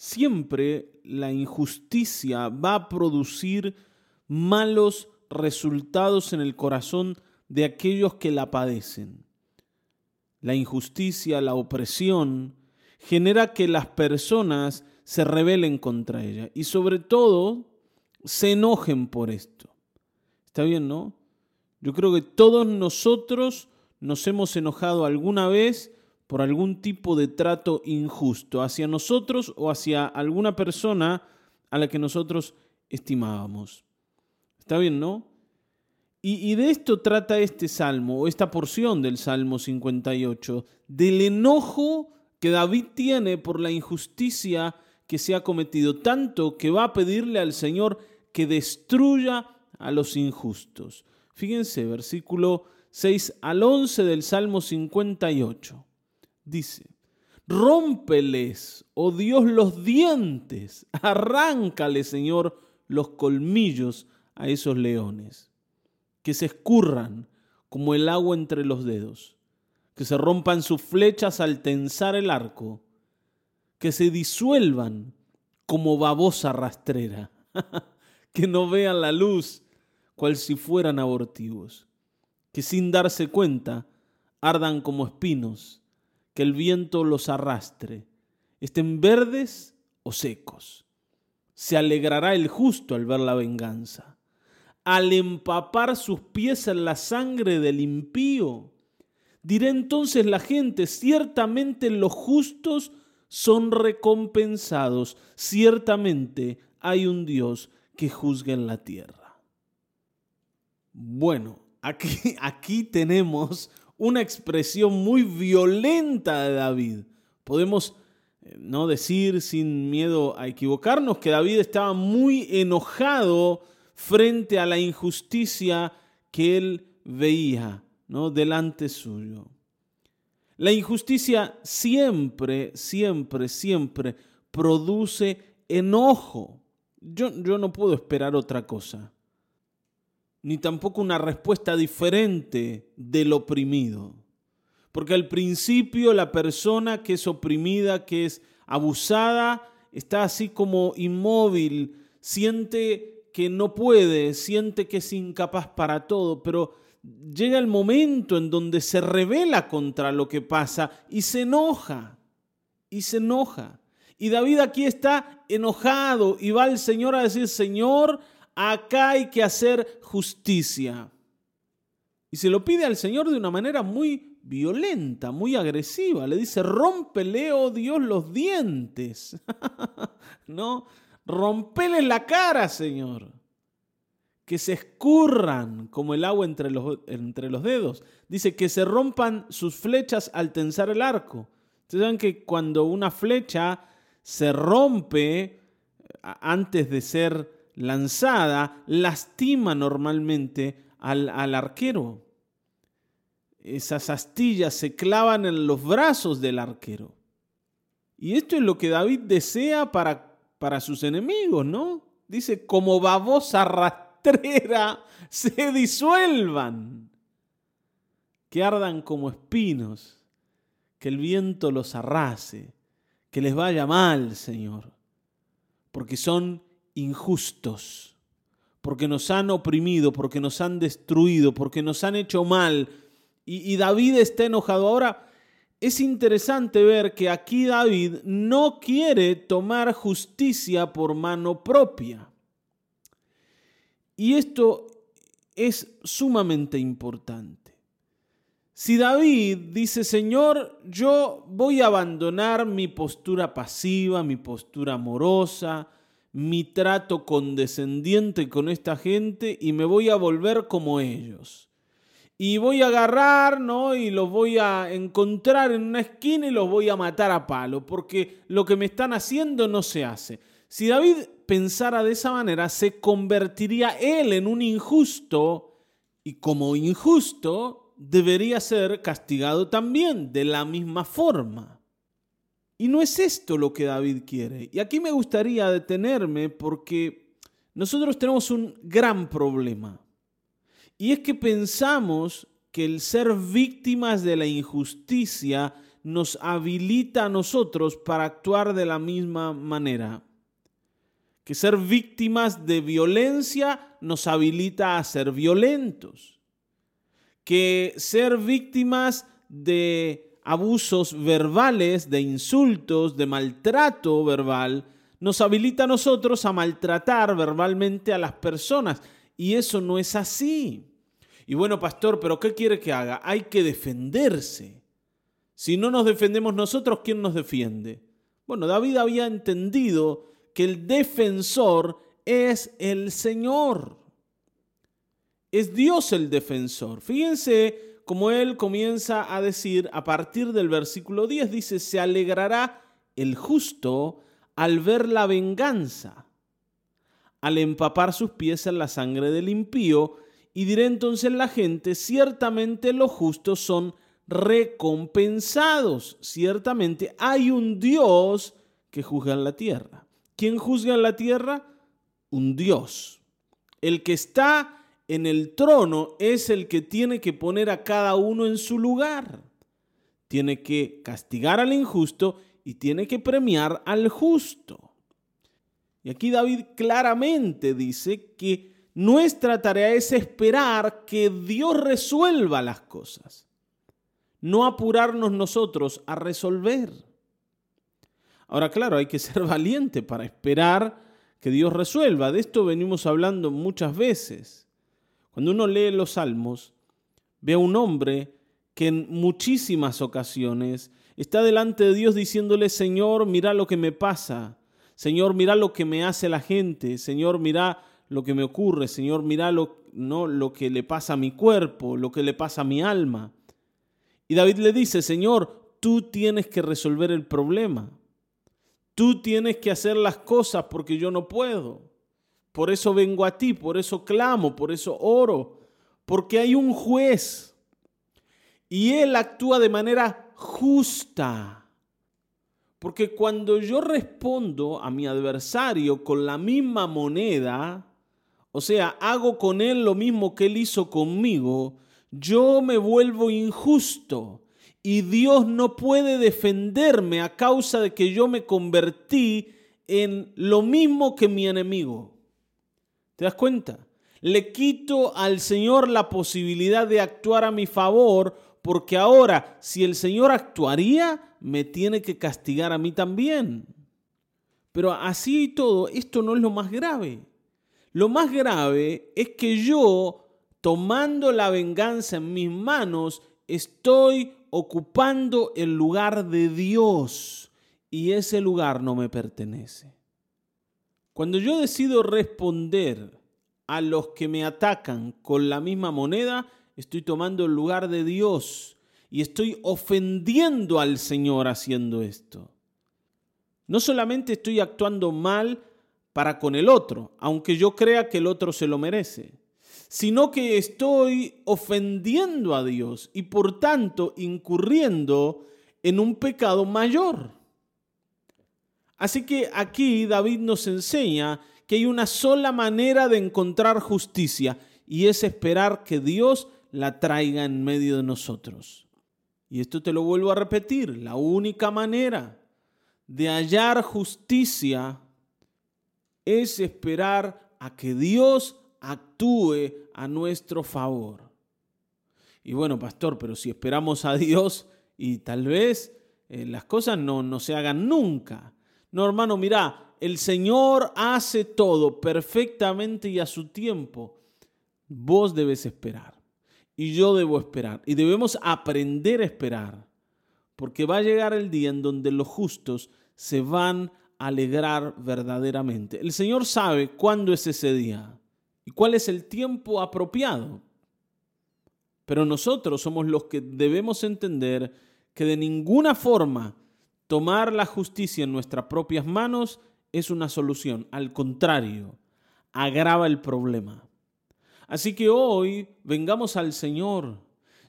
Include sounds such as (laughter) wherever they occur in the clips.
siempre la injusticia va a producir malos resultados en el corazón de aquellos que la padecen. La injusticia, la opresión, genera que las personas se rebelen contra ella y sobre todo se enojen por esto. ¿Está bien, no? Yo creo que todos nosotros nos hemos enojado alguna vez por algún tipo de trato injusto hacia nosotros o hacia alguna persona a la que nosotros estimábamos. ¿Está bien, no? Y, de esto trata este salmo, o esta porción del Salmo 58, del enojo que David tiene por la injusticia que se ha cometido, tanto que va a pedirle al Señor que destruya a los injustos. Fíjense, versículo 6 al 11 del Salmo 58. Dice, rómpeles, oh Dios, los dientes, arráncale, Señor, los colmillos a esos leones, que se escurran como el agua entre los dedos, que se rompan sus flechas al tensar el arco, que se disuelvan como babosa rastrera, (laughs) que no vean la luz cual si fueran abortivos, que sin darse cuenta ardan como espinos, que el viento los arrastre, estén verdes o secos. Se alegrará el justo al ver la venganza al empapar sus pies en la sangre del impío. Diré entonces la gente, ciertamente los justos son recompensados, ciertamente hay un Dios que juzga en la tierra. Bueno, aquí, aquí tenemos una expresión muy violenta de David. Podemos eh, no decir sin miedo a equivocarnos que David estaba muy enojado frente a la injusticia que él veía ¿no? delante suyo. La injusticia siempre, siempre, siempre produce enojo. Yo, yo no puedo esperar otra cosa, ni tampoco una respuesta diferente del oprimido. Porque al principio la persona que es oprimida, que es abusada, está así como inmóvil, siente que no puede, siente que es incapaz para todo, pero llega el momento en donde se revela contra lo que pasa y se enoja, y se enoja. Y David aquí está enojado y va al Señor a decir, Señor, acá hay que hacer justicia. Y se lo pide al Señor de una manera muy violenta, muy agresiva. Le dice, rómpele, oh Dios, los dientes. (laughs) ¿No? Rompele la cara, Señor. Que se escurran como el agua entre los, entre los dedos. Dice que se rompan sus flechas al tensar el arco. Ustedes saben que cuando una flecha se rompe antes de ser lanzada, lastima normalmente al, al arquero. Esas astillas se clavan en los brazos del arquero. Y esto es lo que David desea para para sus enemigos, ¿no? Dice, como babosa rastrera (laughs) se disuelvan, que ardan como espinos, que el viento los arrase, que les vaya mal, Señor, porque son injustos, porque nos han oprimido, porque nos han destruido, porque nos han hecho mal. Y, y David está enojado. Ahora, es interesante ver que aquí David no quiere tomar justicia por mano propia. Y esto es sumamente importante. Si David dice, Señor, yo voy a abandonar mi postura pasiva, mi postura amorosa, mi trato condescendiente con esta gente y me voy a volver como ellos y voy a agarrar, ¿no? Y los voy a encontrar en una esquina y los voy a matar a palo, porque lo que me están haciendo no se hace. Si David pensara de esa manera, se convertiría él en un injusto y como injusto debería ser castigado también de la misma forma. Y no es esto lo que David quiere. Y aquí me gustaría detenerme porque nosotros tenemos un gran problema. Y es que pensamos que el ser víctimas de la injusticia nos habilita a nosotros para actuar de la misma manera. Que ser víctimas de violencia nos habilita a ser violentos. Que ser víctimas de abusos verbales, de insultos, de maltrato verbal, nos habilita a nosotros a maltratar verbalmente a las personas. Y eso no es así. Y bueno, pastor, pero ¿qué quiere que haga? Hay que defenderse. Si no nos defendemos nosotros, ¿quién nos defiende? Bueno, David había entendido que el defensor es el Señor. Es Dios el defensor. Fíjense cómo él comienza a decir a partir del versículo 10, dice, se alegrará el justo al ver la venganza, al empapar sus pies en la sangre del impío, y diré entonces la gente, ciertamente los justos son recompensados. Ciertamente hay un Dios que juzga en la tierra. ¿Quién juzga en la tierra? Un Dios. El que está en el trono es el que tiene que poner a cada uno en su lugar. Tiene que castigar al injusto y tiene que premiar al justo. Y aquí David claramente dice que nuestra tarea es esperar que Dios resuelva las cosas no apurarnos nosotros a resolver. Ahora, claro, hay que ser (laughs) valiente para esperar que Dios resuelva. De esto venimos hablando muchas veces. Cuando uno lee los salmos, ve a un hombre que en muchísimas ocasiones está delante de Dios diciéndole, Señor, mira lo que me pasa. Señor, mira lo que me hace la gente. Señor, mira lo que me ocurre. Señor, mira lo, no, lo que le pasa a mi cuerpo, lo que le pasa a mi alma. Y David le dice, Señor, tú tienes que resolver el problema. Tú tienes que hacer las cosas porque yo no puedo. Por eso vengo a ti, por eso clamo, por eso oro, porque hay un juez y él actúa de manera justa. Porque cuando yo respondo a mi adversario con la misma moneda, o sea, hago con él lo mismo que él hizo conmigo, yo me vuelvo injusto y Dios no puede defenderme a causa de que yo me convertí en lo mismo que mi enemigo. ¿Te das cuenta? Le quito al Señor la posibilidad de actuar a mi favor porque ahora si el Señor actuaría, me tiene que castigar a mí también. Pero así y todo, esto no es lo más grave. Lo más grave es que yo tomando la venganza en mis manos, estoy ocupando el lugar de Dios y ese lugar no me pertenece. Cuando yo decido responder a los que me atacan con la misma moneda, estoy tomando el lugar de Dios y estoy ofendiendo al Señor haciendo esto. No solamente estoy actuando mal para con el otro, aunque yo crea que el otro se lo merece, sino que estoy ofendiendo a Dios y por tanto incurriendo en un pecado mayor. Así que aquí David nos enseña que hay una sola manera de encontrar justicia y es esperar que Dios la traiga en medio de nosotros. Y esto te lo vuelvo a repetir, la única manera de hallar justicia es esperar a que Dios actúe a nuestro favor. Y bueno, pastor, pero si esperamos a Dios y tal vez eh, las cosas no, no se hagan nunca. No, hermano, mira, el Señor hace todo perfectamente y a su tiempo. Vos debes esperar y yo debo esperar y debemos aprender a esperar, porque va a llegar el día en donde los justos se van a alegrar verdaderamente. El Señor sabe cuándo es ese día y cuál es el tiempo apropiado. Pero nosotros somos los que debemos entender que de ninguna forma tomar la justicia en nuestras propias manos es una solución. Al contrario, agrava el problema. Así que hoy vengamos al Señor.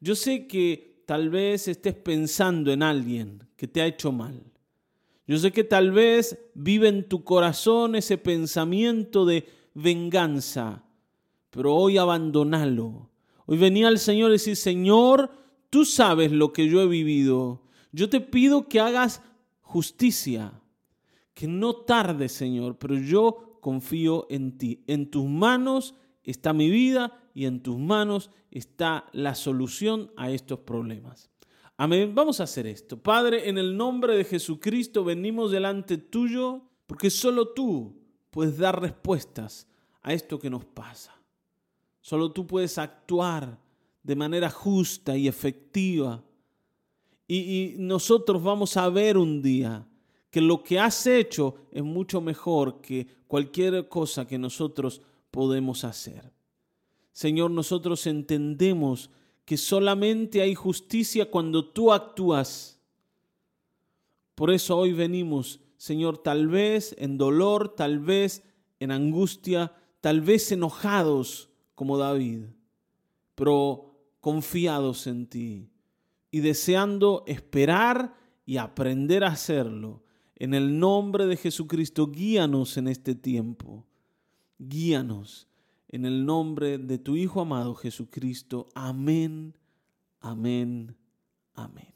Yo sé que tal vez estés pensando en alguien que te ha hecho mal. Yo sé que tal vez vive en tu corazón ese pensamiento de venganza, pero hoy abandonalo. Hoy venía al Señor y decir, Señor, tú sabes lo que yo he vivido. Yo te pido que hagas justicia, que no tarde, Señor, pero yo confío en ti. En tus manos está mi vida y en tus manos está la solución a estos problemas. Amén. Vamos a hacer esto. Padre, en el nombre de Jesucristo venimos delante tuyo porque solo tú puedes dar respuestas a esto que nos pasa. Solo tú puedes actuar de manera justa y efectiva. Y, nosotros vamos a ver un día que lo que has hecho es mucho mejor que cualquier cosa que nosotros podemos hacer. Señor, nosotros entendemos que solamente hay justicia cuando tú actúas. Por eso hoy venimos, Señor, tal vez en dolor, tal vez en angustia, tal vez enojados como David, pero confiados en ti y deseando esperar y aprender a hacerlo. En el nombre de Jesucristo, guíanos en este tiempo. Guíanos en el nombre de tu Hijo amado Jesucristo. Amén, amén, amén.